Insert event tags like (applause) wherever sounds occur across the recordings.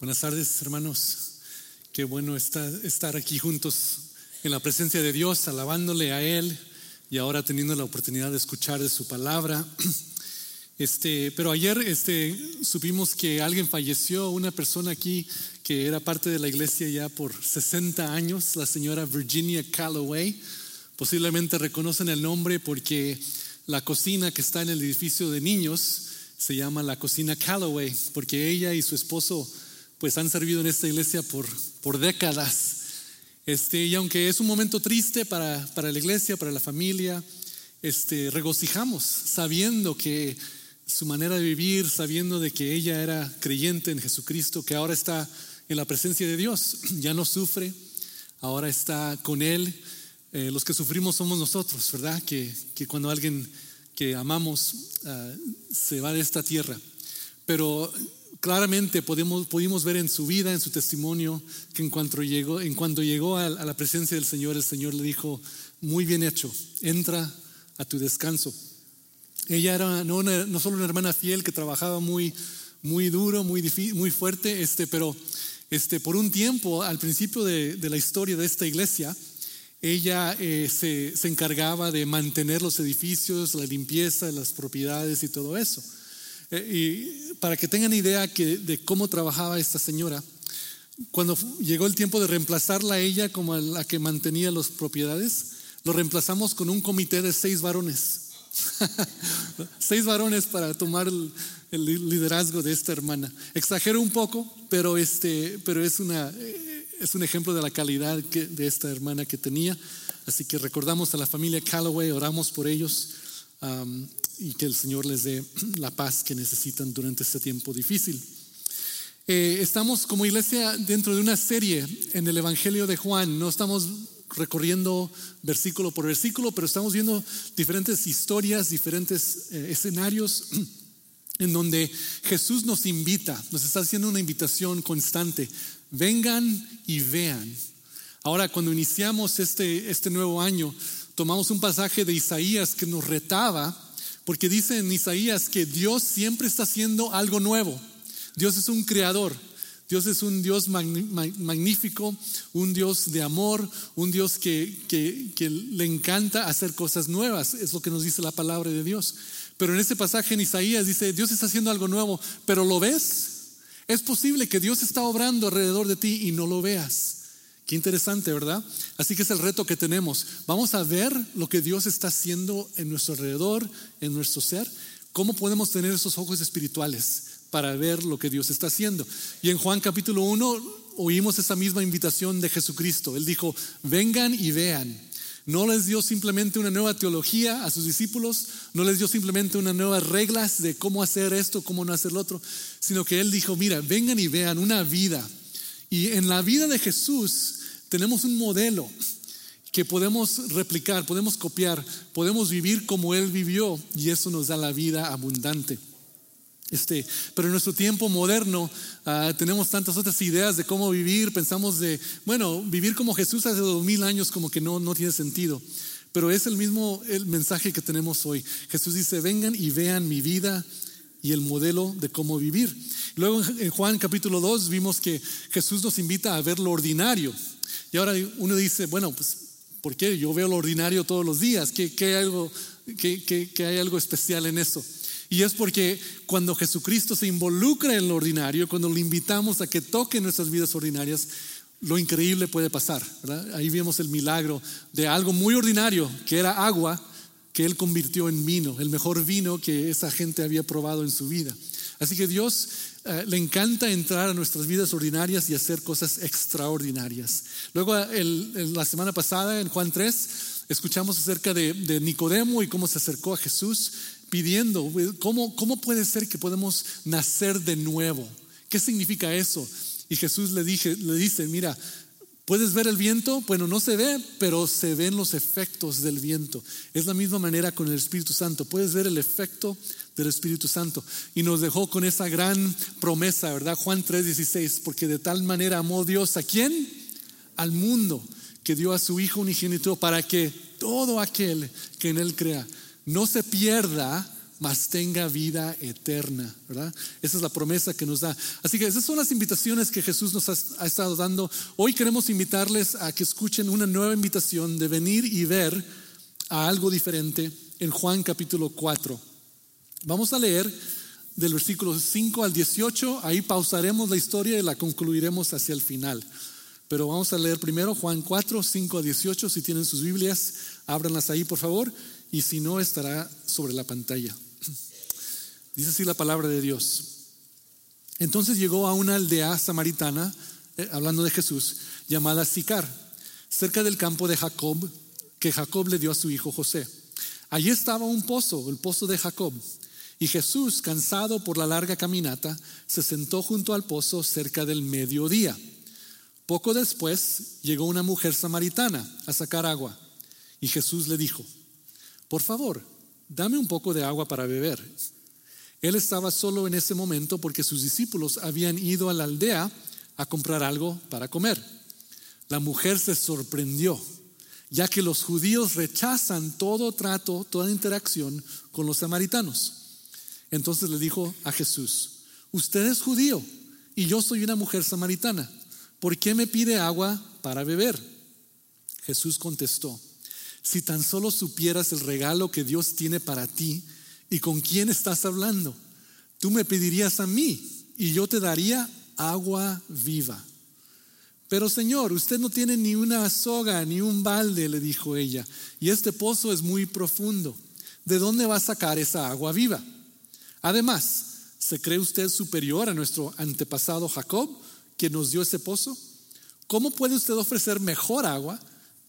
Buenas tardes, hermanos. Qué bueno está, estar aquí juntos en la presencia de Dios, alabándole a Él y ahora teniendo la oportunidad de escuchar de su palabra. (clears throat) Este, pero ayer este, supimos que alguien falleció, una persona aquí que era parte de la iglesia ya por 60 años, la señora Virginia Calloway. Posiblemente reconocen el nombre porque la cocina que está en el edificio de niños se llama la cocina Calloway, porque ella y su esposo pues han servido en esta iglesia por, por décadas. Este, y aunque es un momento triste para, para la iglesia, para la familia, este, regocijamos sabiendo que su manera de vivir, sabiendo de que ella era creyente en Jesucristo, que ahora está en la presencia de Dios, (clears throat) ya no sufre, ahora está con Él. Eh, los que sufrimos somos nosotros, ¿verdad? Que, que cuando alguien que amamos ah, se va de esta tierra. Pero claramente podemos, pudimos ver en su vida, en su testimonio, que en cuanto llegó, en llegó a, la presencia del Señor, el Señor le dijo, muy bien hecho, entra a tu descanso. Ella era no, no solo una hermana fiel que trabajaba muy, muy duro, muy, muy fuerte, este, pero este, por un tiempo, al principio de, la historia de esta iglesia, ella eh, se, se encargaba de mantener los edificios, la limpieza, las propiedades y todo eso. Eh, y para que tengan idea de cómo trabajaba esta señora, cuando llegó el tiempo de reemplazarla a ella como la que mantenía las propiedades, lo reemplazamos con un comité de seis varones. (laughs) seis varones para tomar el, liderazgo de esta hermana. Exagero un poco, pero, este, pero es, una, eh, es un ejemplo de la calidad de esta hermana que tenía. Así que recordamos a la familia Calloway, oramos por ellos y que el Señor les dé (clears throat) la paz que necesitan durante este tiempo difícil. Eh, estamos como iglesia dentro de una serie en el Evangelio de Juan, no estamos recorriendo versículo por versículo, pero estamos viendo diferentes historias, diferentes eh, escenarios (clears throat) en donde Jesús nos invita, nos está haciendo una invitación constante, vengan y vean. Ahora, cuando iniciamos este, este nuevo año, tomamos un pasaje de Isaías que nos retaba, porque dice en Isaías que Dios siempre está haciendo algo nuevo. Dios es un creador. Dios es un Dios magnífico, un Dios de amor, un Dios que, le encanta hacer cosas nuevas, es lo que nos dice la palabra de Dios. Pero en este pasaje Isaías dice, Dios está haciendo algo nuevo, pero ¿lo ves? Es posible que Dios está obrando alrededor de ti y no lo veas. Qué interesante, ¿verdad? Así que es el reto que tenemos. Vamos a ver lo que Dios está haciendo en nuestro alrededor, en nuestro ser. ¿Cómo podemos tener esos ojos espirituales para ver lo que Dios está haciendo? Y en Juan capítulo 1 oímos esa misma invitación de Jesucristo. Él dijo, vengan y vean. No les dio simplemente una nueva teología a sus discípulos, no les dio simplemente unas nuevas reglas de cómo hacer esto, cómo no hacer lo otro, sino que Él dijo, mira, vengan y vean una vida. Y en la vida de Jesús tenemos un modelo que podemos replicar, podemos copiar, podemos vivir como Él vivió y eso nos da la vida abundante. Este, pero en nuestro tiempo moderno ah, tenemos tantas otras ideas de cómo vivir, pensamos de, bueno, vivir como Jesús hace dos mil años como que no, no tiene sentido. Pero es el mismo el mensaje que tenemos hoy. Jesús dice, vengan y vean mi vida y el modelo de cómo vivir. Luego en Juan capítulo 2 vimos que Jesús nos invita a ver lo ordinario. Y ahora uno dice, bueno, pues, ¿por qué? Yo veo lo ordinario todos los días, ¿qué, hay, algo, hay algo especial en eso? Y es porque cuando Jesucristo se involucra en lo ordinario, cuando le invitamos a que toque nuestras vidas ordinarias, lo increíble puede pasar. Ahí vemos el milagro de algo muy ordinario, que era agua, que Él convirtió en vino, el mejor vino que esa gente había probado en su vida. Así que Dios eh, le encanta entrar a nuestras vidas ordinarias y hacer cosas extraordinarias. Luego, la semana pasada, en Juan 3, escuchamos acerca de, Nicodemo y cómo se acercó a Jesús pidiendo, ¿cómo, ¿cómo puede ser que podemos nacer de nuevo? ¿Qué significa eso? Y Jesús le, dije, le dice, mira, ¿Puedes ver el viento? Bueno, no se ve, pero se ven los efectos del viento. Es la misma manera con el Espíritu Santo. Puedes ver el efecto del Espíritu Santo. Y nos dejó con esa gran promesa, ¿verdad? Juan 3:16, porque de tal manera amó Dios a quién? Al mundo, que dio a su Hijo unigénito para que todo aquel que en Él crea no se pierda, mas tenga vida eterna, ¿verdad? Esa es la promesa que nos da. Así que esas son las invitaciones que Jesús nos ha, estado dando. Hoy queremos invitarles a que escuchen una nueva invitación de venir y ver a algo diferente en Juan capítulo 4. Vamos a leer del versículo 5 al 18, ahí pausaremos la historia y la concluiremos hacia el final. Pero vamos a leer primero Juan 4, 5 a 18, si tienen sus Biblias, ábranlas ahí por favor, y si no estará sobre la pantalla. Dice así la palabra de Dios. Entonces llegó a una aldea samaritana, eh, hablando de Jesús, llamada Sicar, cerca del campo de Jacob, que Jacob le dio a su hijo José. Allí estaba un pozo, el pozo de Jacob. Y Jesús, cansado por la larga caminata, se sentó junto al pozo cerca del mediodía. Poco después llegó una mujer samaritana a sacar agua. Y Jesús le dijo, por favor, dame un poco de agua para beber. Él estaba solo en ese momento porque sus discípulos habían ido a la aldea a comprar algo para comer. La mujer se sorprendió, ya que los judíos rechazan todo trato, toda interacción con los samaritanos. Entonces le dijo a Jesús, usted es judío y yo soy una mujer samaritana. ¿Por qué me pide agua para beber? Jesús contestó, si tan solo supieras el regalo que Dios tiene para ti, ¿Y con quién estás hablando? Tú me pedirías a mí y yo te daría agua viva. Pero Señor, usted no tiene ni una soga ni un balde, le dijo ella, y este pozo es muy profundo. ¿De dónde va a sacar esa agua viva? Además, ¿se cree usted superior a nuestro antepasado Jacob, que nos dio ese pozo? ¿Cómo puede usted ofrecer mejor agua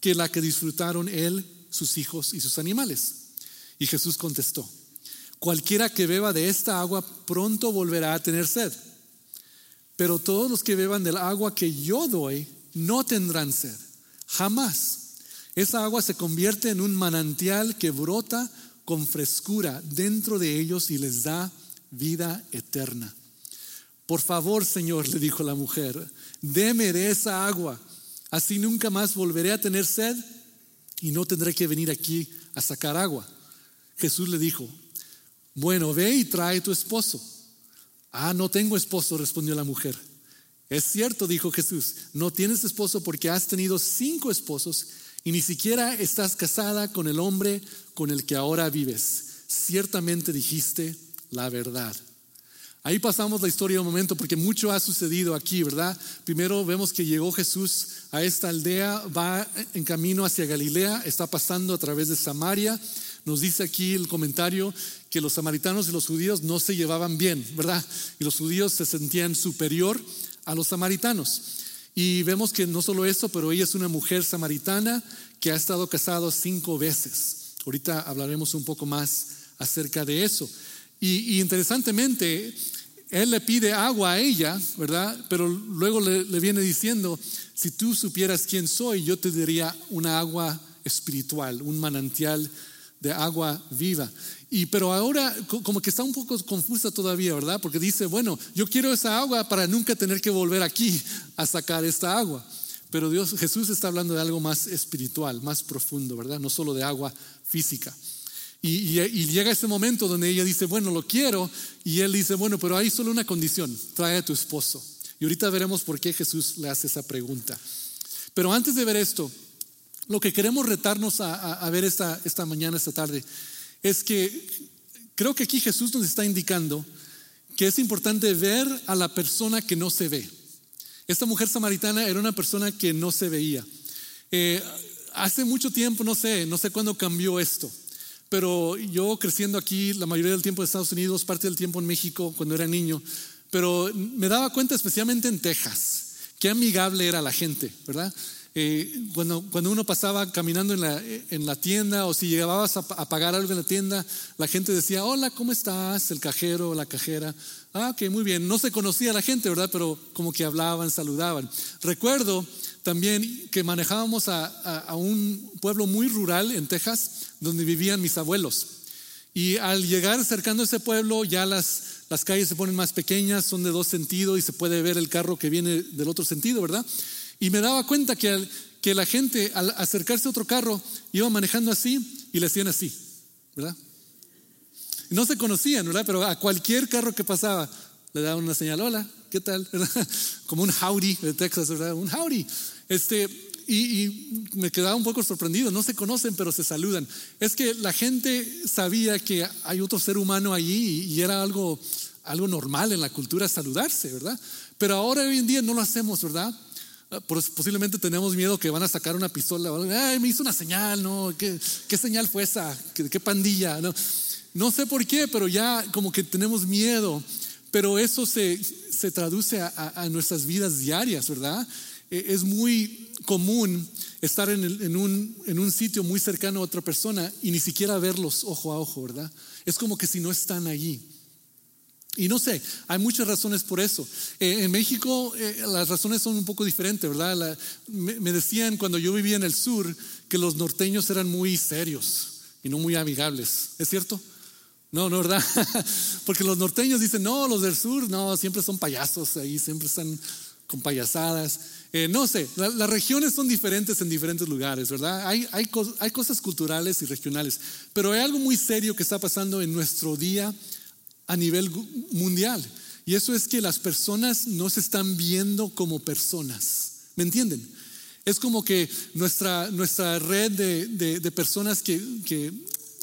que la que disfrutaron él, sus hijos y sus animales? Y Jesús contestó, Cualquiera que beba de esta agua pronto volverá a tener sed. Pero todos los que beban del agua que yo doy no tendrán sed. Jamás. Esa agua se convierte en un manantial que brota con frescura dentro de ellos y les da vida eterna. Por favor, Señor, le dijo la mujer, deme de esa agua. Así nunca más volveré a tener sed y no tendré que venir aquí a sacar agua. Jesús le dijo, bueno, ve y trae tu esposo. Ah, no tengo esposo, respondió la mujer. Es cierto, dijo Jesús, no tienes esposo porque has tenido cinco esposos y ni siquiera estás casada con el hombre con el que ahora vives. Ciertamente dijiste la verdad. Ahí pasamos la historia un momento porque mucho ha sucedido aquí, ¿verdad? Primero vemos que llegó Jesús a esta aldea, va en camino hacia Galilea, está pasando a través de Samaria nos dice aquí el comentario que los samaritanos y los judíos no se llevaban bien, ¿verdad? Y los judíos se sentían superior a los samaritanos. Y vemos que no solo eso, pero ella es una mujer samaritana que ha estado casada cinco veces. Ahorita hablaremos un poco más acerca de eso. Y, interesantemente, él le pide agua a ella, ¿verdad? Pero luego le, viene diciendo, si tú supieras quién soy, yo te diría una agua espiritual, un manantial de agua viva. Y pero ahora como que está un poco confusa todavía, ¿verdad? Porque dice, bueno, yo quiero esa agua para nunca tener que volver aquí a sacar esta agua. Pero Dios, Jesús está hablando de algo más espiritual, más profundo, ¿verdad? No solo de agua física. Y, y, llega ese momento donde ella dice, bueno, lo quiero. Y él dice, bueno, pero hay solo una condición, trae a tu esposo. Y ahorita veremos por qué Jesús le hace esa pregunta. Pero antes de ver esto, lo que queremos retarnos a, ver esta, esta mañana, esta tarde, es que creo que aquí Jesús nos está indicando que es importante ver a la persona que no se ve. Esta mujer samaritana era una persona que no se veía. Eh, hace mucho tiempo, no sé, no sé cuándo cambió esto, pero yo creciendo aquí la mayoría del tiempo en Estados Unidos, parte del tiempo en México cuando era niño, pero me daba cuenta especialmente en Texas, qué amigable era la gente, ¿verdad? Eh, cuando, cuando uno pasaba caminando en la, en la tienda o si llegabas a, pagar algo en la tienda, la gente decía, hola, ¿cómo estás? El cajero o la cajera. Ah, ok, muy bien. No se conocía la gente, ¿verdad? Pero como que hablaban, saludaban. Recuerdo también que manejábamos a, a, un pueblo muy rural en Texas donde vivían mis abuelos. Y al llegar acercando a ese pueblo, ya las, las calles se ponen más pequeñas, son de dos sentidos y se puede ver el carro que viene del otro sentido, ¿verdad? Y me daba cuenta que, que la gente al acercarse a otro carro iba manejando así y le hacían así, ¿verdad? No se conocían, ¿verdad? Pero a cualquier carro que pasaba le daban una señal, hola, ¿qué tal? (laughs) Como un howdy de Texas, ¿verdad? Un howdy. Este, y, me quedaba un poco sorprendido, no se conocen, pero se saludan. Es que la gente sabía que hay otro ser humano allí y, era algo, algo normal en la cultura saludarse, ¿verdad? Pero ahora hoy en día no lo hacemos, ¿verdad? Ah, posiblemente tenemos miedo que van a sacar una pistola. Ay, me hizo una señal, ¿no? ¿Qué, señal fue esa? ¿Qué, ¿Qué, pandilla? No sé por qué, pero ya como que tenemos miedo. Pero eso se, se traduce a, nuestras vidas diarias, ¿verdad? E, es muy común estar en, un, en un sitio muy cercano a otra persona y ni siquiera verlos ojo a ojo, ¿verdad? Es como que si no están allí. Y no sé, hay muchas razones por eso. Eh, en México eh, las razones son un poco diferentes, ¿verdad? me, decían cuando yo vivía en el sur que los norteños eran muy serios y no muy amigables. ¿Es cierto? No, no, ¿verdad? (laughs) Porque los norteños dicen, no, los del sur, no, siempre son payasos ahí, siempre están con payasadas. Eh, no sé, las regiones son diferentes en diferentes lugares, ¿verdad? Hay, hay, cosas culturales y regionales, pero hay algo muy serio que está pasando en nuestro día a nivel mundial. Y eso es que las personas no se están viendo como personas. ¿Me entienden? Es como que nuestra, nuestra red de, de, personas que, que,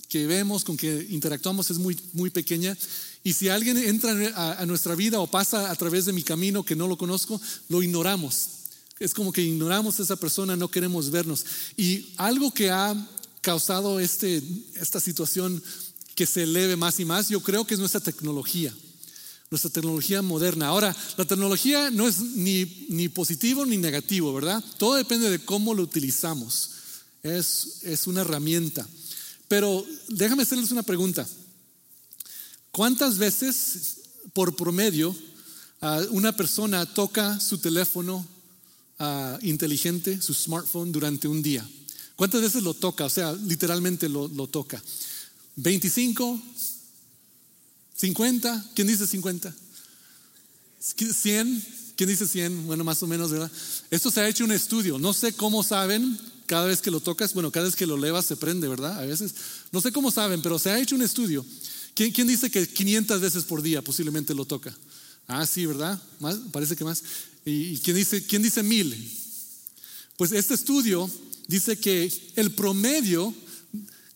que, vemos, con que interactuamos es muy, muy pequeña. Y si alguien entra a, nuestra vida o pasa a través de mi camino que no lo conozco, lo ignoramos. Es como que ignoramos a esa persona, no queremos vernos. Y algo que ha causado este, esta situación que se eleve más y más, yo creo que es nuestra tecnología, nuestra tecnología moderna. Ahora, la tecnología no es ni, ni positivo ni negativo, ¿verdad? Todo depende de cómo lo utilizamos. Es, es una herramienta. Pero déjame hacerles una pregunta. ¿Cuántas veces por promedio una persona toca su teléfono inteligente, su smartphone, durante un día? ¿Cuántas veces lo toca? O sea, literalmente lo, lo toca. 25, 50, ¿quién dice 50? 100, ¿quién dice 100? Bueno, más o menos, ¿verdad? Esto se ha hecho un estudio, no sé cómo saben, cada vez que lo tocas, bueno, cada vez que lo levas se prende, ¿verdad? A veces, no sé cómo saben, pero se ha hecho un estudio. ¿Quién, quién dice que 500 veces por día posiblemente lo toca? Ah, sí, ¿verdad? Más, parece que más. ¿Y quién dice, quién dice mil? Pues este estudio dice que el promedio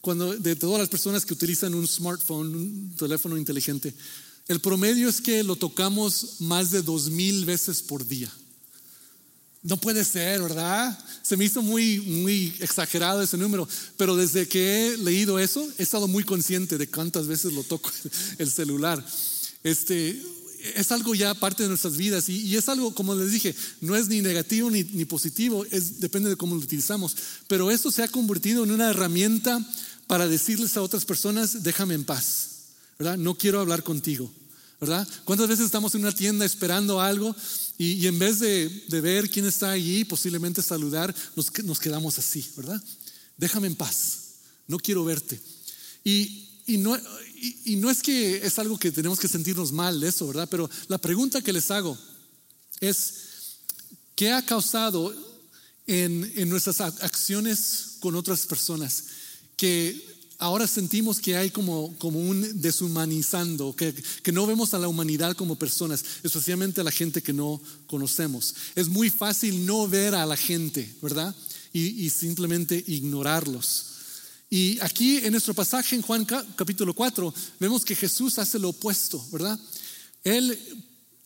cuando de todas las personas que utilizan un smartphone, un teléfono inteligente, el promedio es que lo tocamos más de dos mil veces por día. No puede ser, ¿verdad? Se me hizo muy, muy exagerado ese número, pero desde que he leído eso, he estado muy consciente de cuántas veces lo toco (laughs) el celular. Este, es algo ya parte de nuestras vidas y, es algo, como les dije, no es ni negativo ni, positivo, es, depende de cómo lo utilizamos, pero eso se ha convertido en una herramienta para decirles a otras personas, déjame en paz, ¿verdad? No quiero hablar contigo, ¿verdad? ¿Cuántas veces estamos en una tienda esperando algo y, en vez de, ver quién está allí, posiblemente saludar, nos, nos, quedamos así, ¿verdad? Déjame en paz, no quiero verte. Y, y no, y, no es que es algo que tenemos que sentirnos mal de eso, ¿verdad? Pero la pregunta que les hago es, ¿qué ha causado en, en nuestras acciones con otras personas? que ahora sentimos que hay como, como un deshumanizando, que, que, no vemos a la humanidad como personas, especialmente a la gente que no conocemos. Es muy fácil no ver a la gente, ¿verdad? Y, y simplemente ignorarlos. Y aquí en nuestro pasaje en Juan capítulo 4 vemos que Jesús hace lo opuesto, ¿verdad? Él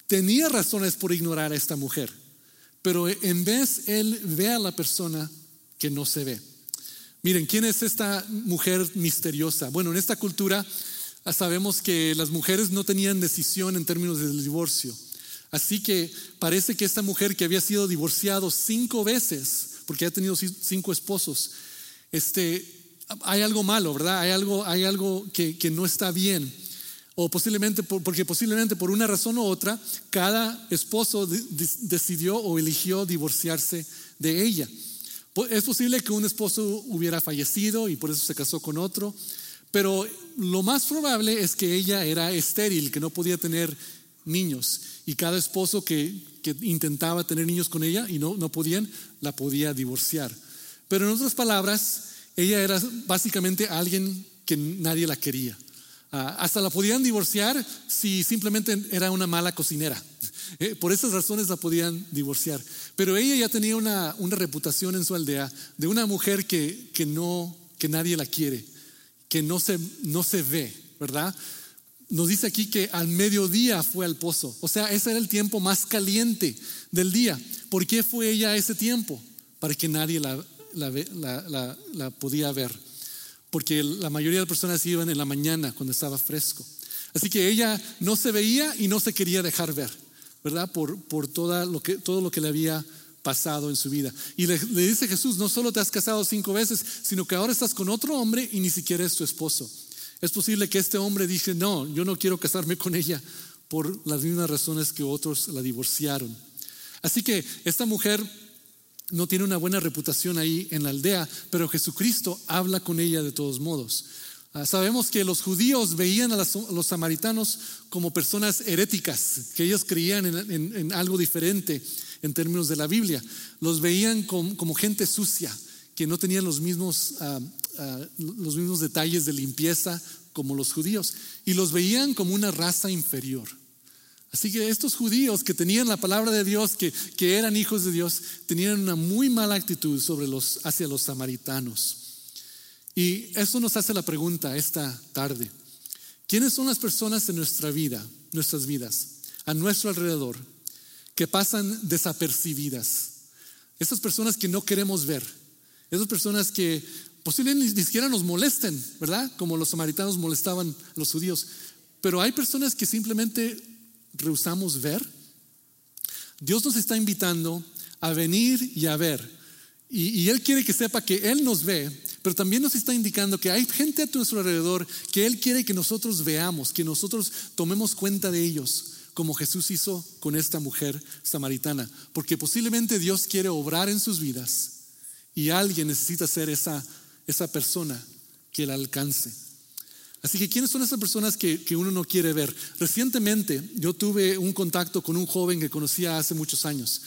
tenía razones por ignorar a esta mujer, pero en vez él ve a la persona que no se ve. Miren, ¿quién es esta mujer misteriosa? Bueno, en esta cultura ah, sabemos que las mujeres no tenían decisión en términos del divorcio. Así que parece que esta mujer que había sido divorciado cinco veces, porque ha tenido cinco esposos, este, hay algo malo, ¿verdad? Hay algo, hay algo que, no está bien. O posiblemente, porque posiblemente por una razón u otra, cada esposo decidió o eligió divorciarse de ella. Es posible que un esposo hubiera fallecido y por eso se casó con otro, pero lo más probable es que ella era estéril, que no podía tener niños. Y cada esposo que, intentaba tener niños con ella y no, no podían, la podía divorciar. Pero en otras palabras, ella era básicamente alguien que nadie la quería, Ah, hasta la podían divorciar si simplemente era una mala cocinera. Eh, por esas razones la podían divorciar. Pero ella ya tenía una, reputación en su aldea de una mujer que, que, no, que nadie la quiere, que no se, no se ve, ¿verdad? Nos dice aquí que al mediodía fue al pozo. O sea, ese era el tiempo más caliente del día. ¿Por qué fue ella a ese tiempo? Para que nadie la, la, la podía ver porque la mayoría de personas iban en la mañana cuando estaba fresco. Así que ella no se veía y no se quería dejar ver, ¿verdad? Por, todo lo que le había pasado en su vida. Y le, le, dice Jesús, no solo te has casado cinco veces, sino que ahora estás con otro hombre y ni siquiera es tu esposo. Es posible que este hombre dije, no, yo no quiero casarme con ella por las mismas razones que otros la divorciaron. Así que esta mujer no tiene una buena reputación ahí en la aldea, pero Jesucristo habla con ella de todos modos. Ah, sabemos que los judíos veían a los, samaritanos como personas heréticas, que ellos creían en, algo diferente en términos de la Biblia. Los veían como, gente sucia, que no tenían los mismos, ah, ah, los mismos detalles de limpieza como los judíos, y los veían como una raza inferior. Así que estos judíos que tenían la palabra de Dios, que, que eran hijos de Dios, tenían una muy mala actitud sobre los, hacia los samaritanos. Y eso nos hace la pregunta esta tarde. ¿Quiénes son las personas en nuestra vida, nuestras vidas, a nuestro alrededor, que pasan desapercibidas? Esas personas que no queremos ver, esas personas que posiblemente ni siquiera nos molesten, ¿verdad? Como los samaritanos molestaban a los judíos. Pero hay personas que simplemente rehusamos ver? Dios nos está invitando a venir y a ver. Y, Él quiere que sepa que Él nos ve, pero también nos está indicando que hay gente a nuestro alrededor que Él quiere que nosotros veamos, que nosotros tomemos cuenta de ellos, como Jesús hizo con esta mujer samaritana. Porque posiblemente Dios quiere obrar en sus vidas y alguien necesita ser esa, esa persona que la alcance. Así que, ¿quiénes son esas personas que, uno no quiere ver? Recientemente yo tuve un contacto con un joven que conocía hace muchos años.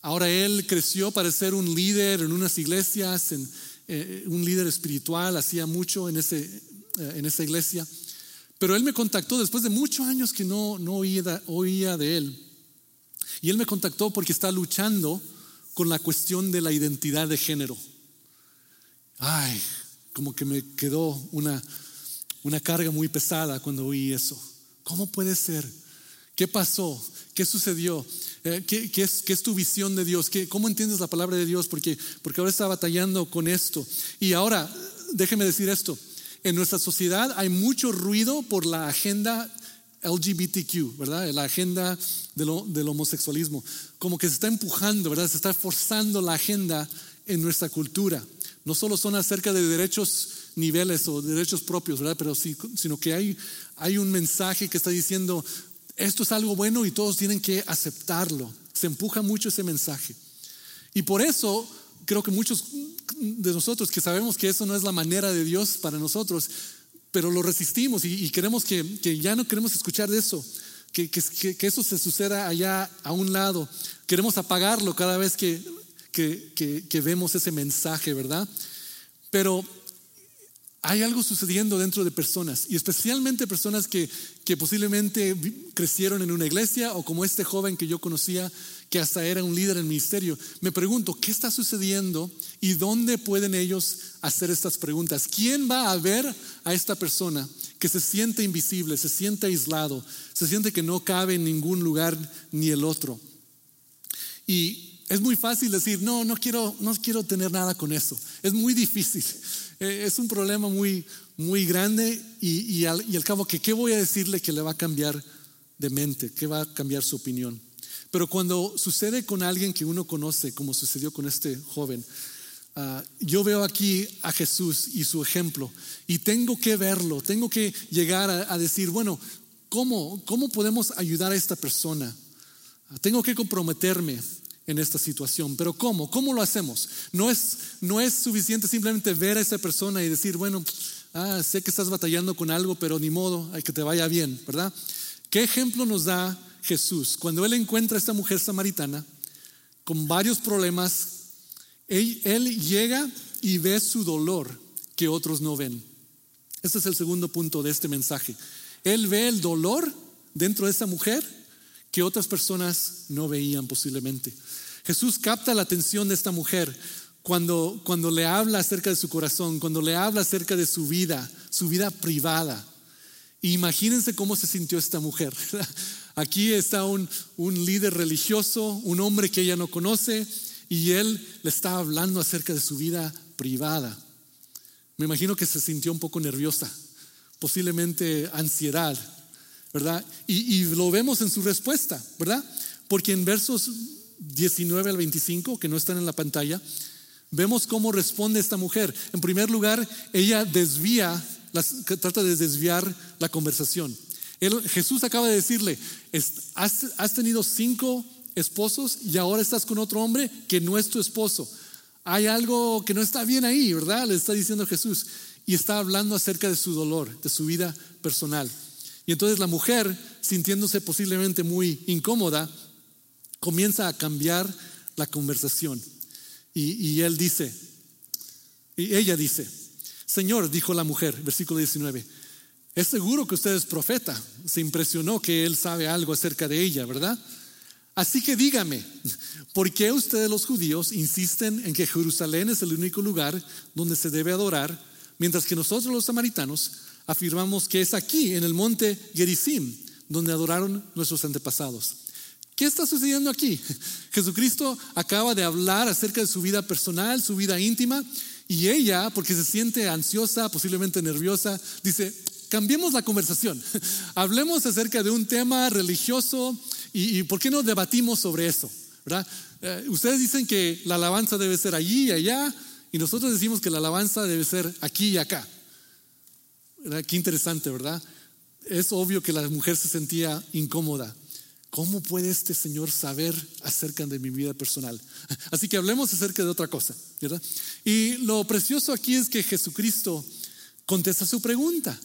Ahora él creció para ser un líder en unas iglesias, en, eh, un líder espiritual, hacía mucho en, ese, eh, en esa iglesia. Pero él me contactó después de muchos años que no, no oía, oía de él. Y él me contactó porque está luchando con la cuestión de la identidad de género. Ay, como que me quedó una, una carga muy pesada cuando oí eso. ¿Cómo puede ser? ¿Qué pasó? ¿Qué sucedió? Eh, ¿qué, es, ¿qué, es, tu visión de Dios? ¿Qué, ¿Cómo entiendes la palabra de Dios? Porque, porque ahora está batallando con esto. Y ahora, déjeme decir esto. En nuestra sociedad hay mucho ruido por la agenda LGBTQ, ¿verdad? La agenda del homosexualismo. Como que se está empujando, ¿verdad? Se está forzando la agenda en nuestra cultura. No solo son acerca de derechos niveles o derechos propios, ¿verdad? Pero sí, sino que hay, hay un mensaje que está diciendo, esto es algo bueno y todos tienen que aceptarlo. Se empuja mucho ese mensaje. Y por eso creo que muchos de nosotros que sabemos que eso no es la manera de Dios para nosotros, pero lo resistimos y, queremos que, ya no queremos escuchar de eso, que, eso se suceda allá a un lado. Queremos apagarlo cada vez que, que vemos ese mensaje, ¿verdad? Pero hay algo sucediendo dentro de personas, y especialmente personas que, que, posiblemente crecieron en una iglesia o como este joven que yo conocía, que hasta era un líder en ministerio. Me pregunto, ¿qué está sucediendo y dónde pueden ellos hacer estas preguntas? ¿Quién va a ver a esta persona que se siente invisible, se siente aislado, se siente que no cabe en ningún lugar ni el otro? Y es muy fácil decir, no, no quiero, no quiero tener nada con eso. Es muy difícil. Eh, es un problema muy, muy grande y, al, cabo que qué voy a decirle que le va a cambiar de mente, que va a cambiar su opinión. Pero cuando sucede con alguien que uno conoce, como sucedió con este joven, ah, yo veo aquí a Jesús y su ejemplo y tengo que verlo, tengo que llegar a, decir, bueno, ¿cómo, ¿cómo podemos ayudar a esta persona? tengo que comprometerme en esta situación. Pero ¿cómo? ¿Cómo lo hacemos? No es, no es suficiente simplemente ver a esa persona y decir, bueno, ah, sé que estás batallando con algo, pero ni modo, hay que te vaya bien, ¿verdad? ¿Qué ejemplo nos da Jesús? Cuando él encuentra a esta mujer samaritana con varios problemas, él, él llega y ve su dolor que otros no ven. Este es el segundo punto de este mensaje. Él ve el dolor dentro de esa mujer que otras personas no veían posiblemente. Jesús capta la atención de esta mujer cuando, cuando le habla acerca de su corazón, cuando le habla acerca de su vida, su vida privada. Imagínense cómo se sintió esta mujer. Aquí está un, un líder religioso, un hombre que ella no conoce, y él le está hablando acerca de su vida privada. Me imagino que se sintió un poco nerviosa, posiblemente ansiedad, ¿verdad? Y, lo vemos en su respuesta, ¿verdad? Porque en versos 19 al 25, que no están en la pantalla, vemos cómo responde esta mujer. En primer lugar, ella desvía, trata de desviar la conversación. Jesús acaba de decirle, has, has tenido cinco esposos y ahora estás con otro hombre que no es tu esposo. Hay algo que no está bien ahí, ¿verdad? Le está diciendo Jesús. Y está hablando acerca de su dolor, de su vida personal. Y entonces la mujer, sintiéndose posiblemente muy incómoda, comienza a cambiar la conversación. Y, él dice, y ella dice, Señor, dijo la mujer, versículo 19, es seguro que usted es profeta. Se impresionó que él sabe algo acerca de ella, ¿verdad? Así que dígame, ¿por qué ustedes los judíos insisten en que Jerusalén es el único lugar donde se debe adorar, mientras que nosotros los samaritanos afirmamos que es aquí, en el monte Gerizim, donde adoraron nuestros antepasados? ¿Qué está sucediendo aquí? (laughs) Jesucristo acaba de hablar acerca de su vida personal, su vida íntima, y ella, porque se siente ansiosa, posiblemente nerviosa, dice, cambiemos la conversación, (laughs) hablemos acerca de un tema religioso ¿Y, por qué no debatimos sobre eso? Eh, ustedes dicen que la alabanza debe ser allí y allá, y nosotros decimos que la alabanza debe ser aquí y acá. Qué interesante, ¿verdad? Es obvio que la mujer se sentía incómoda. ¿Cómo puede este Señor saber acerca de mi vida personal? (laughs) Así que hablemos acerca de otra cosa, ¿verdad? Y lo precioso aquí es que Jesucristo contesta su pregunta.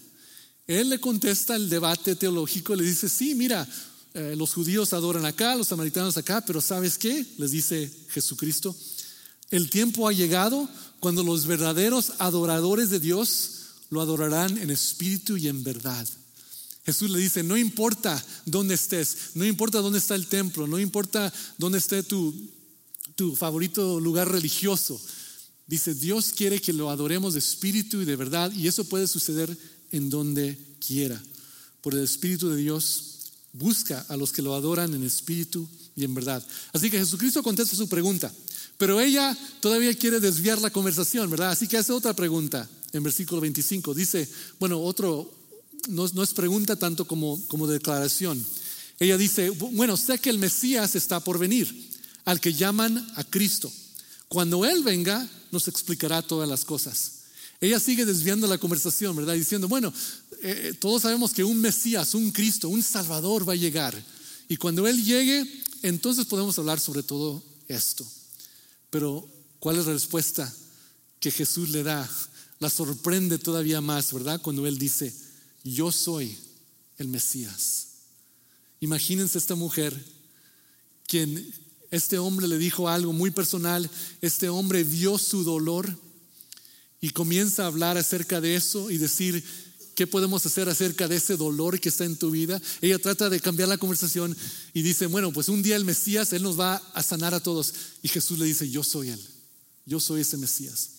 Él le contesta el debate teológico, le dice, sí, mira, eh, los judíos adoran acá, los samaritanos acá, pero ¿sabes qué? Les dice Jesucristo. El tiempo ha llegado cuando los verdaderos adoradores de Dios lo adorarán en espíritu y en verdad. Jesús le dice, no importa dónde estés, no importa dónde está el templo, no importa dónde esté tu, tu favorito lugar religioso. Dice, Dios quiere que lo adoremos de espíritu y de verdad y eso puede suceder en donde quiera. Por el Espíritu de Dios busca a los que lo adoran en espíritu y en verdad. Así que Jesucristo contesta su pregunta, pero ella todavía quiere desviar la conversación, ¿verdad? Así que hace otra pregunta en versículo 25. Dice, bueno, otro, no, es pregunta tanto como, como declaración. Ella dice, bueno, sé que el Mesías está por venir, al que llaman a Cristo. Cuando Él venga, nos explicará todas las cosas. Ella sigue desviando la conversación, ¿verdad? Diciendo, bueno, eh, todos sabemos que un Mesías, un Cristo, un Salvador va a llegar. Y cuando Él llegue, entonces podemos hablar sobre todo esto. Pero, ¿cuál es la respuesta que Jesús le da? La sorprende todavía más, ¿verdad? Cuando Él dice, yo soy el Mesías. Imagínense esta mujer, quien este hombre le dijo algo muy personal, este hombre vio su dolor y comienza a hablar acerca de eso y decir, ¿qué podemos hacer acerca de ese dolor que está en tu vida? Ella trata de cambiar la conversación y dice, bueno, pues un día el Mesías, Él nos va a sanar a todos. Y Jesús le dice, yo soy Él, yo soy ese Mesías.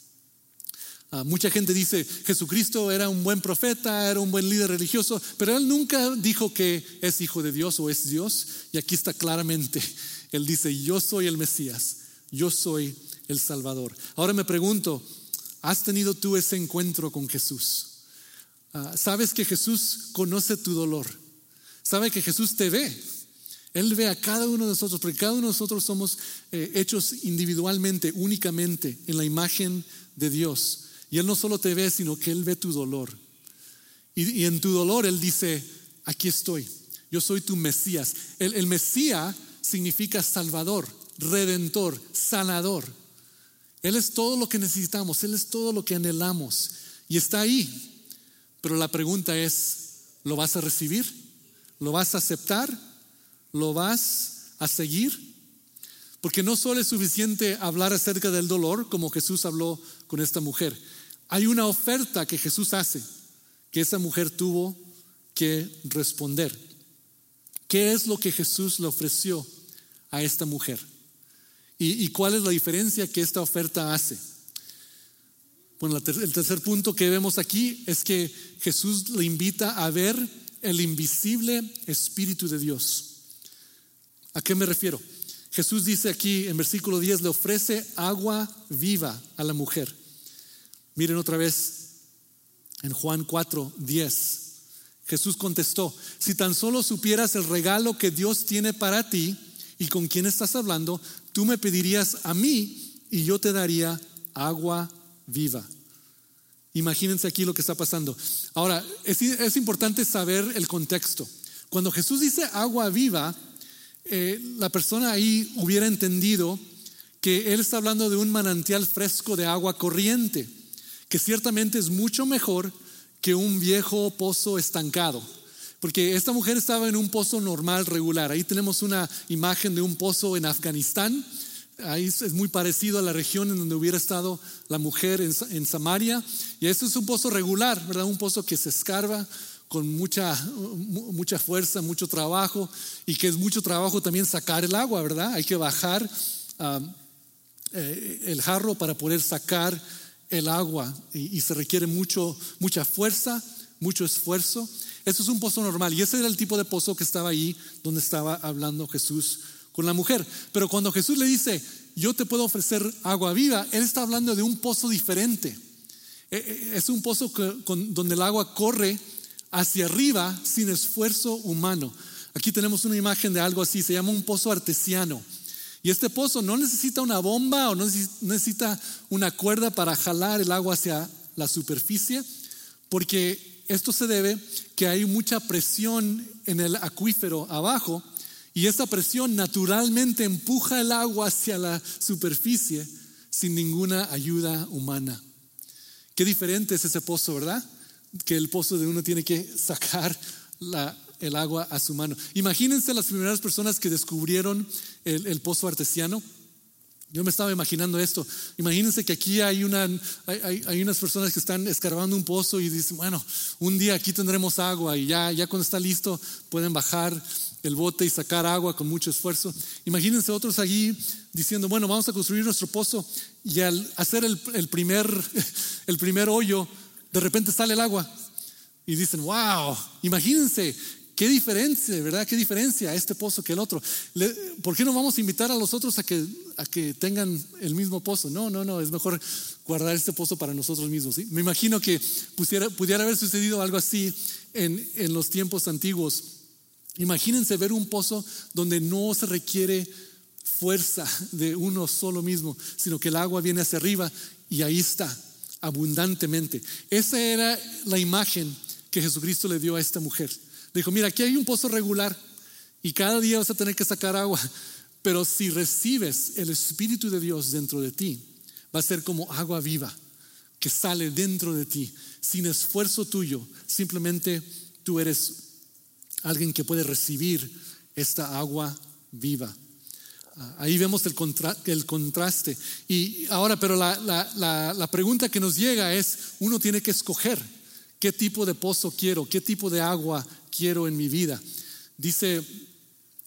Ah, mucha gente dice, Jesucristo era un buen profeta, era un buen líder religioso, pero Él nunca dijo que es hijo de Dios o es Dios. Y aquí está claramente, Él dice, yo soy el Mesías, yo soy el Salvador. Ahora me pregunto, ¿Has tenido tú ese encuentro con Jesús? Ah, sabes que Jesús conoce tu dolor. Sabe que Jesús te ve. Él ve a cada uno de nosotros, porque cada uno de nosotros somos eh, hechos individualmente, únicamente, en la imagen de Dios. Y Él no solo te ve, sino que Él ve tu dolor. Y, en tu dolor Él dice, aquí estoy, yo soy tu Mesías. El, el Mesías significa Salvador, Redentor, Sanador. Él es todo lo que necesitamos, Él es todo lo que anhelamos y está ahí. Pero la pregunta es, ¿lo vas a recibir? ¿Lo vas a aceptar? ¿Lo vas a seguir? Porque no solo es suficiente hablar acerca del dolor, como Jesús habló con esta mujer. Hay una oferta que Jesús hace. que esa mujer tuvo que responder. ¿Qué es lo que Jesús le ofreció a esta mujer? ¿Y, cuál es la diferencia que esta oferta hace? Bueno, el tercer punto que vemos aquí es que Jesús le invita a ver el invisible Espíritu de Dios. ¿A qué me refiero? Jesús dice aquí en versículo 10, le ofrece agua viva a la mujer. Miren otra vez en Juan 4, 10. Jesús contestó, si tan solo supieras el regalo que Dios tiene para ti y con quién estás hablando, tú me pedirías a mí y yo te daría agua viva. Imagínense aquí lo que está pasando. Ahora, es, importante saber el contexto. Cuando Jesús dice agua viva, eh, la persona ahí hubiera entendido que Él está hablando de un manantial fresco de agua corriente, que ciertamente es mucho mejor que un viejo pozo estancado. Porque esta mujer estaba en un pozo normal, regular. Ahí tenemos una imagen de un pozo en Afganistán. Ahí es muy parecido a la región en donde hubiera estado la mujer en, Samaria. Y este es un pozo regular, ¿verdad? Un pozo que se escarba con mucha, mucha fuerza, mucho trabajo. Y que es mucho trabajo también sacar el agua, ¿verdad? Hay que bajar ah, eh, el jarro para poder sacar el agua. Y, se requiere mucho, mucha fuerza, mucho esfuerzo. Eso es un pozo normal. Y ese era el tipo de pozo que estaba ahí donde estaba hablando Jesús con la mujer. Pero cuando Jesús le dice, yo te puedo ofrecer agua viva, Él está hablando de un pozo diferente. E, e, es un pozo donde el agua corre hacia arriba sin esfuerzo humano. Aquí tenemos una imagen de algo así, se llama un pozo artesiano. Y este pozo no necesita una bomba o no necesita una cuerda para jalar el agua hacia la superficie, porque esto se debe que hay mucha presión en el acuífero abajo y esa presión naturalmente empuja el agua hacia la superficie sin ninguna ayuda humana. Qué diferente es ese pozo, ¿verdad? Que el pozo de uno tiene que sacar el agua a su mano. Imagínense las primeras personas que descubrieron el pozo artesiano. Yo me estaba imaginando esto. Imagínense que aquí hay, una, unas personas que están escarbando un pozo y dicen, bueno, un día aquí tendremos agua y ya, ya cuando está listo pueden bajar el bote y sacar agua con mucho esfuerzo. Imagínense otros allí diciendo, bueno, vamos a construir nuestro pozo y al hacer el primer, (laughs) el primer hoyo, de repente sale el agua. Y dicen, wow, imagínense Qué diferencia, ¿verdad? Qué diferencia este pozo que el otro. ¿Por qué no vamos a invitar a los otros a que, a que tengan el mismo pozo? No, no, no, es mejor guardar este pozo para nosotros mismos. Me imagino que pudiera, pudiera haber sucedido algo así en, en los tiempos antiguos. Imagínense ver un pozo donde no se requiere fuerza de uno solo mismo, sino que el agua viene hacia arriba y ahí está, abundantemente. Esa era la imagen que Jesucristo le dio a esta mujer. Dijo, mira, aquí hay un pozo regular y cada día vas a tener que sacar agua, (laughs) pero si recibes el Espíritu de Dios dentro de ti, va a ser como agua viva que sale dentro de ti, sin esfuerzo tuyo, simplemente tú eres alguien que puede recibir esta agua viva. Ah, ahí vemos el, el, contraste. Y ahora, pero la, la, la pregunta que nos llega es, uno tiene que escoger qué tipo de pozo quiero, qué tipo de agua quiero en mi vida. Dice,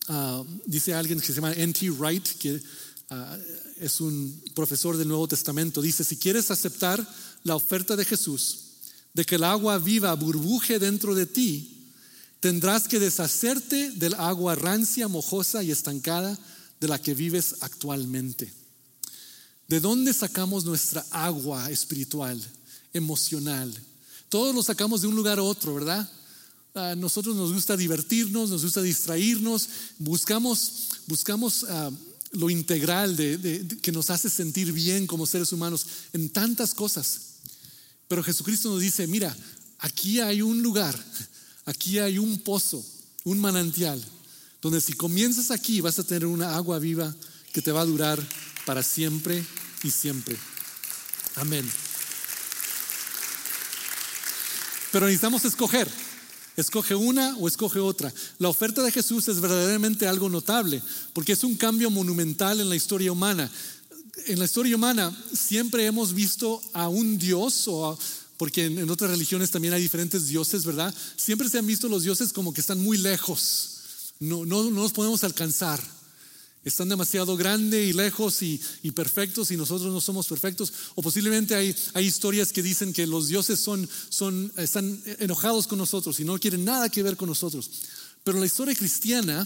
ah, dice alguien que se llama N.T. Wright, que ah, es un profesor del Nuevo Testamento, dice, si quieres aceptar la oferta de Jesús, de que el agua viva burbuje dentro de ti, tendrás que deshacerte del agua rancia, mojosa y estancada de la que vives actualmente. ¿De dónde sacamos nuestra agua espiritual, emocional? Todos lo sacamos de un lugar a otro, ¿verdad? A nosotros nos gusta divertirnos, nos gusta distraernos, buscamos, buscamos ah, lo integral de, que nos hace sentir bien como seres humanos en tantas cosas. Pero Jesucristo nos dice, mira, aquí hay un lugar, aquí hay un pozo, un manantial, donde si comienzas aquí vas a tener una agua viva que te va a durar para siempre y siempre. Amén. Pero necesitamos escoger. Escoge una o escoge otra. La oferta de Jesús es verdaderamente algo notable, porque es un cambio monumental en la historia humana. En la historia humana siempre hemos visto a un Dios, o porque en, otras religiones también hay diferentes dioses, ¿verdad? Siempre se han visto los dioses como que están muy lejos, no, no, no los podemos alcanzar. Están demasiado grandes y lejos y, perfectos y nosotros no somos perfectos. O posiblemente hay, hay historias que dicen que los dioses son, son, están enojados con nosotros y no quieren nada que ver con nosotros. Pero la historia cristiana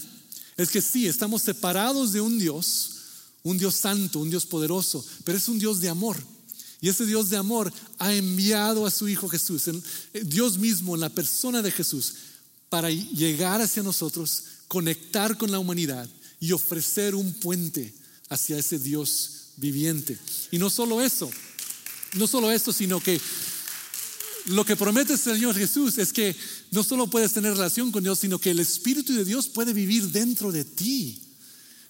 es que sí, estamos separados de un Dios, un Dios santo, un Dios poderoso, pero es un Dios de amor. Y ese Dios de amor ha enviado a su Hijo Jesús, eh, Dios mismo en la persona de Jesús, para llegar hacia nosotros, conectar con la humanidad y ofrecer un puente hacia ese Dios viviente. Y no solo eso, no solo eso, sino que lo que promete el Señor Jesús es que no solo puedes tener relación con Dios, sino que el Espíritu de Dios puede vivir dentro de ti.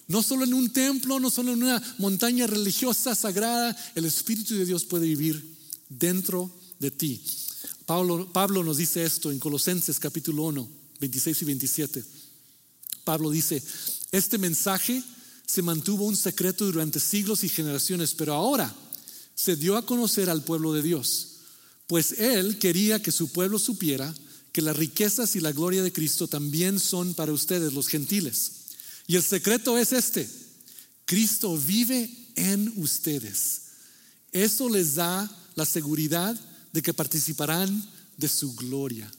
No solo en un templo, no solo en una montaña religiosa sagrada, el Espíritu de Dios puede vivir dentro de ti. Pablo, Pablo nos dice esto en Colosenses capítulo 1, 26 y 27. Pablo dice, este mensaje se mantuvo un secreto durante siglos y generaciones, pero ahora se dio a conocer al pueblo de Dios, pues Él quería que su pueblo supiera que las riquezas y la gloria de Cristo también son para ustedes, los gentiles. Y el secreto es este, Cristo vive en ustedes. Eso les da la seguridad de que participarán de su gloria.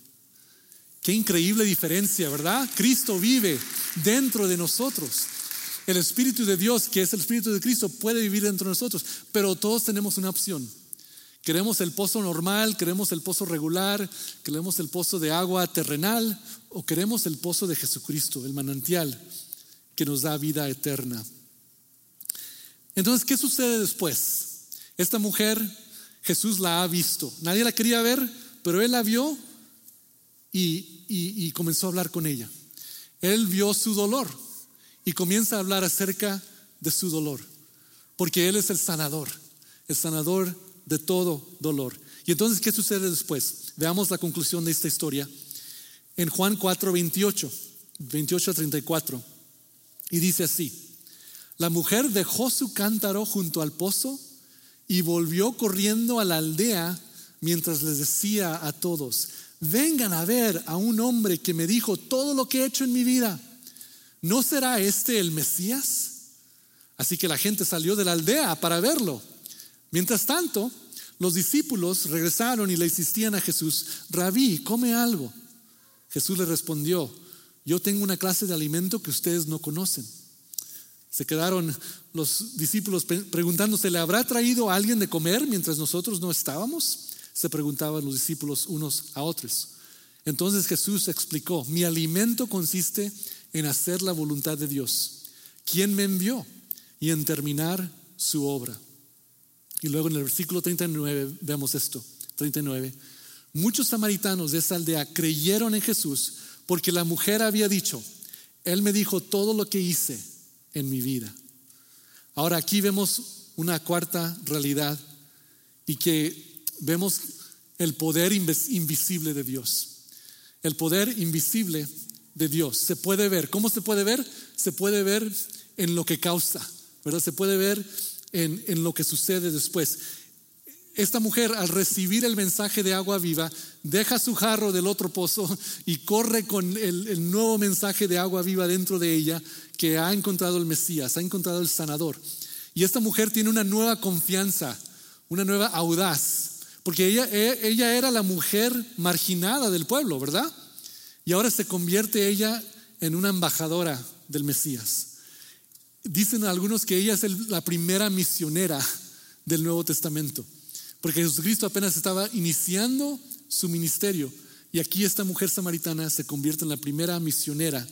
Qué increíble diferencia, ¿verdad? Cristo vive dentro de nosotros. El Espíritu de Dios, que es el Espíritu de Cristo, puede vivir dentro de nosotros, pero todos tenemos una opción. Queremos el pozo normal, queremos el pozo regular, queremos el pozo de agua terrenal o queremos el pozo de Jesucristo, el manantial que nos da vida eterna. Entonces, ¿qué sucede después? Esta mujer, Jesús la ha visto. Nadie la quería ver, pero él la vio y, comenzó a hablar con ella. Él vio su dolor y comienza a hablar acerca de su dolor, porque Él es el sanador, el sanador de todo dolor. Y entonces, ¿qué sucede después? Veamos la conclusión de esta historia en Juan 4, 28, 28 a 34. Y dice así, la mujer dejó su cántaro junto al pozo y volvió corriendo a la aldea mientras les decía a todos, vengan a ver a un hombre que me dijo todo lo que he hecho en mi vida. ¿No será este el Mesías? Así que la gente salió de la aldea para verlo. Mientras tanto, los discípulos regresaron y le insistían a Jesús, Rabí, come algo. Jesús le respondió, yo tengo una clase de alimento que ustedes no conocen. Se quedaron los discípulos preguntándose, ¿le habrá traído alguien de comer mientras nosotros no estábamos? Se preguntaban los discípulos unos a otros. Entonces Jesús explicó, mi alimento consiste en hacer la voluntad de Dios, quien me envió, y en terminar su obra. Y luego en el versículo 39 vemos esto, 39. Muchos samaritanos de esa aldea creyeron en Jesús porque la mujer había dicho, Él me dijo todo lo que hice en mi vida. Ahora aquí vemos una cuarta realidad y que vemos el poder invisible de Dios. El poder invisible de Dios. Se puede ver. ¿Cómo se puede ver? Se puede ver en lo que causa, ¿verdad? Se puede ver en, en lo que sucede después. Esta mujer al recibir el mensaje de agua viva, deja su jarro del otro pozo y corre con el, el, nuevo mensaje de agua viva dentro de ella que ha encontrado el Mesías, ha encontrado el sanador. Y esta mujer tiene una nueva confianza, una nueva audaz porque ella, e, ella era la mujer marginada del pueblo, ¿verdad? Y ahora se convierte ella en una embajadora del Mesías. Dicen algunos que ella es la primera misionera del Nuevo Testamento, porque Jesucristo apenas estaba iniciando su ministerio y aquí esta mujer samaritana se convierte en la primera misionera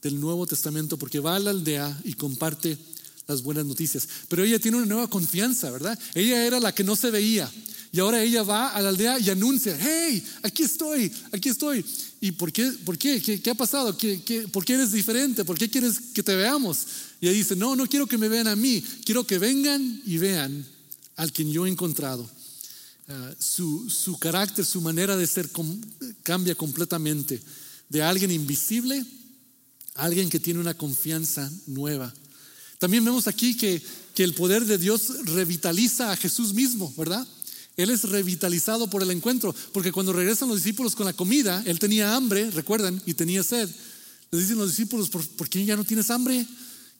del Nuevo Testamento porque va a la aldea y comparte las buenas noticias. Pero ella tiene una nueva confianza, ¿verdad? Ella era la que no se veía, y ahora ella va a la aldea y anuncia, hey, aquí estoy, aquí estoy. ¿Y por qué? ¿Por qué? ¿Qué, ha pasado? ¿Qué, por qué eres diferente? ¿Por qué quieres que te veamos? Y ella dice, no, no quiero que me vean a mí, quiero que vengan y vean al quien yo he encontrado. Ah, su, su carácter, su manera de ser cambia completamente. De alguien invisible a alguien que tiene una confianza nueva. También vemos aquí que, que el poder de Dios revitaliza a Jesús mismo, ¿verdad? Él es revitalizado por el encuentro, porque cuando regresan los discípulos con la comida, Él tenía hambre, recuerdan, y tenía sed. Le dicen los discípulos, ¿por, qué ya no tienes hambre?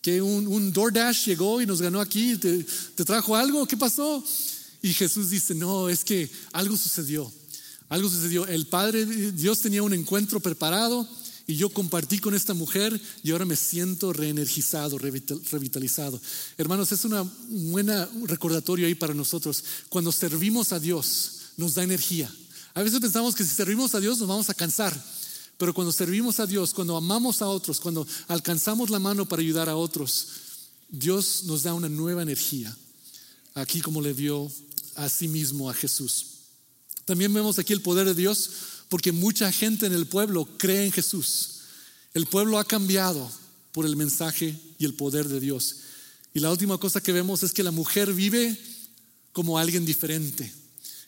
Que un, un DoorDash llegó y nos ganó aquí, te, te trajo algo, ¿qué pasó? Y Jesús dice, no, es que algo sucedió, algo sucedió. El Padre, Dios tenía un encuentro preparado y yo compartí con esta mujer y ahora me siento reenergizado, revitalizado. Hermanos, es una buena recordatorio ahí para nosotros. Cuando servimos a Dios, nos da energía. A veces pensamos que si servimos a Dios nos vamos a cansar, pero cuando servimos a Dios, cuando amamos a otros, cuando alcanzamos la mano para ayudar a otros, Dios nos da una nueva energía. Aquí como le dio a sí mismo a Jesús. También vemos aquí el poder de Dios porque mucha gente en el pueblo cree en Jesús. El pueblo ha cambiado por el mensaje y el poder de Dios. Y la última cosa que vemos es que la mujer vive como alguien diferente.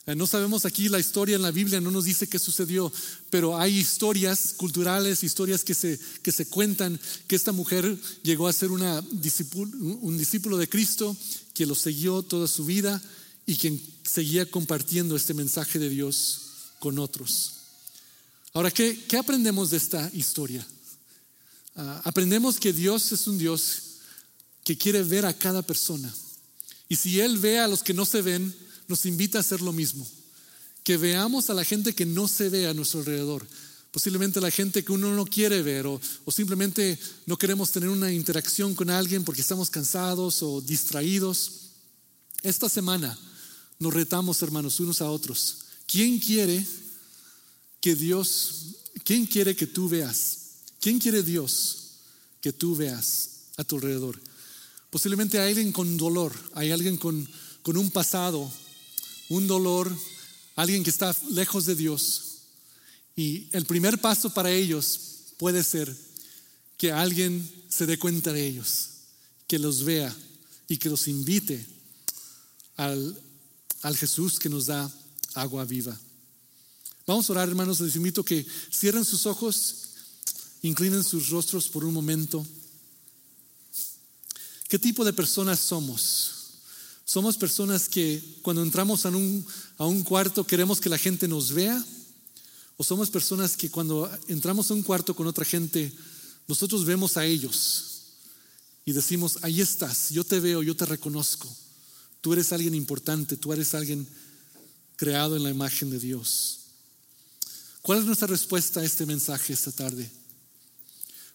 Eh, no sabemos aquí la historia en la Biblia, no nos dice qué sucedió, pero hay historias culturales, historias que se, que se cuentan que esta mujer llegó a ser una un discípulo de Cristo, que lo siguió toda su vida y quien seguía compartiendo este mensaje de Dios con otros. Ahora, ¿qué, aprendemos de esta historia? Ah, aprendemos que Dios es un Dios que quiere ver a cada persona. Y si Él ve a los que no se ven, nos invita a hacer lo mismo. Que veamos a la gente que no se ve a nuestro alrededor. Posiblemente la gente que uno no quiere ver o, o simplemente no queremos tener una interacción con alguien porque estamos cansados o distraídos. Esta semana nos retamos, hermanos, unos a otros. ¿Quién quiere que Dios, quién quiere que tú veas? ¿Quién quiere Dios que tú veas a tu alrededor? Posiblemente hay alguien con dolor, hay alguien con, con un pasado, un dolor, alguien que está lejos de Dios. Y el primer paso para ellos puede ser que alguien se dé cuenta de ellos, que los vea y que los invite al, al Jesús que nos da agua viva. Vamos a orar, hermanos. Les invito que cierren sus ojos, inclinen sus rostros por un momento. ¿Qué tipo de personas somos? ¿Somos personas que cuando entramos a un, a un cuarto queremos que la gente nos vea? ¿O somos personas que cuando entramos a un cuarto con otra gente, nosotros vemos a ellos y decimos, ahí estás, yo te veo, yo te reconozco, tú eres alguien importante, tú eres alguien creado en la imagen de Dios? ¿Cuál es nuestra respuesta a este mensaje esta tarde?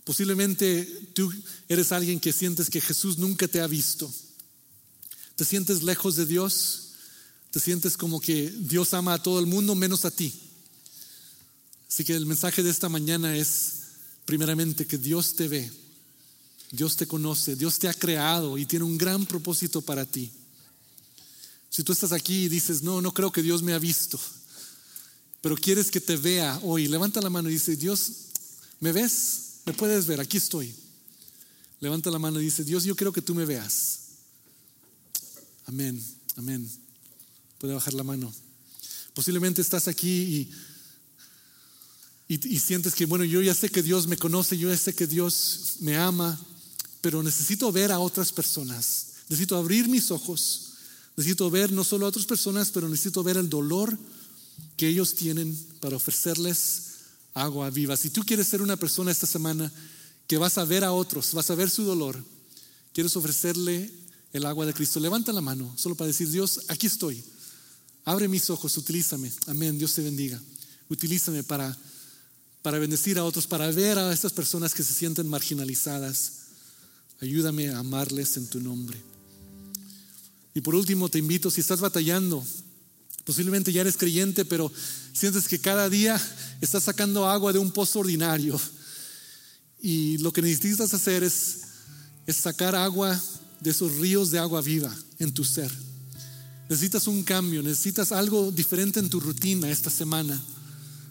Posiblemente tú eres alguien que sientes que Jesús nunca te ha visto. Te sientes lejos de Dios. Te sientes como que Dios ama a todo el mundo menos a ti. Así que el mensaje de esta mañana es primeramente que Dios te ve. Dios te conoce, Dios te ha creado y tiene un gran propósito para ti. Si tú estás aquí y dices, no, no creo que Dios me ha visto, pero quieres que te vea hoy, levanta la mano y dice, Dios, ¿me ves? ¿Me puedes ver? Aquí estoy. Levanta la mano y dice, Dios, yo quiero que tú me veas. Amén, amén. Puede bajar la mano. Posiblemente estás aquí y, y, y, sientes que, bueno, yo ya sé que Dios me conoce, yo ya sé que Dios me ama, pero necesito ver a otras personas. Necesito abrir mis ojos. Necesito ver no solo a otras personas, pero necesito ver el dolor que ellos tienen para ofrecerles agua viva. Si tú quieres ser una persona esta semana que vas a ver a otros, vas a ver su dolor, quieres ofrecerle el agua de Cristo, levanta la mano solo para decir, Dios, aquí estoy. Abre mis ojos, utilízame. Amén, Dios te bendiga. Utilízame para, para bendecir a otros, para ver a estas personas que se sienten marginalizadas. Ayúdame a amarles en tu nombre. Y por último, te invito, si estás batallando Posiblemente ya eres creyente, pero sientes que cada día estás sacando agua de un pozo ordinario. Y lo que necesitas hacer es, es sacar agua de esos ríos de agua viva en tu ser. Necesitas un cambio, necesitas algo diferente en tu rutina esta semana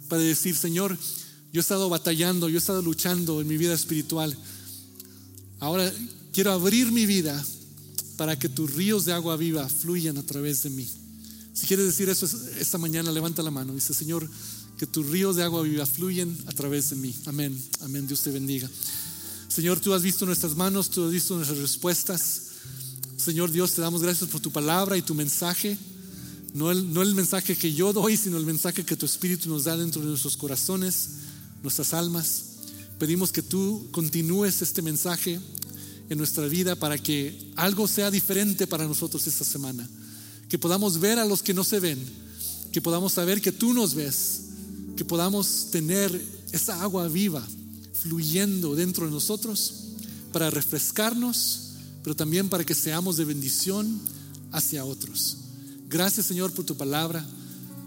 para decir, Señor, yo he estado batallando, yo he estado luchando en mi vida espiritual. Ahora quiero abrir mi vida para que tus ríos de agua viva fluyan a través de mí. Si quieres decir eso esta mañana, levanta la mano. Dice, Señor, que tus ríos de agua viva fluyen a través de mí. Amén. Amén. Dios te bendiga. Señor, tú has visto nuestras manos, tú has visto nuestras respuestas. Señor Dios, te damos gracias por tu palabra y tu mensaje. No el, no el mensaje que yo doy, sino el mensaje que tu Espíritu nos da dentro de nuestros corazones, nuestras almas. Pedimos que tú continúes este mensaje en nuestra vida para que algo sea diferente para nosotros esta semana. Que podamos ver a los que no se ven, que podamos saber que tú nos ves, que podamos tener esa agua viva fluyendo dentro de nosotros para refrescarnos, pero también para que seamos de bendición hacia otros. Gracias Señor por tu palabra.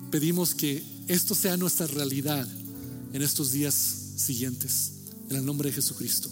Pedimos que esto sea nuestra realidad en estos días siguientes. En el nombre de Jesucristo.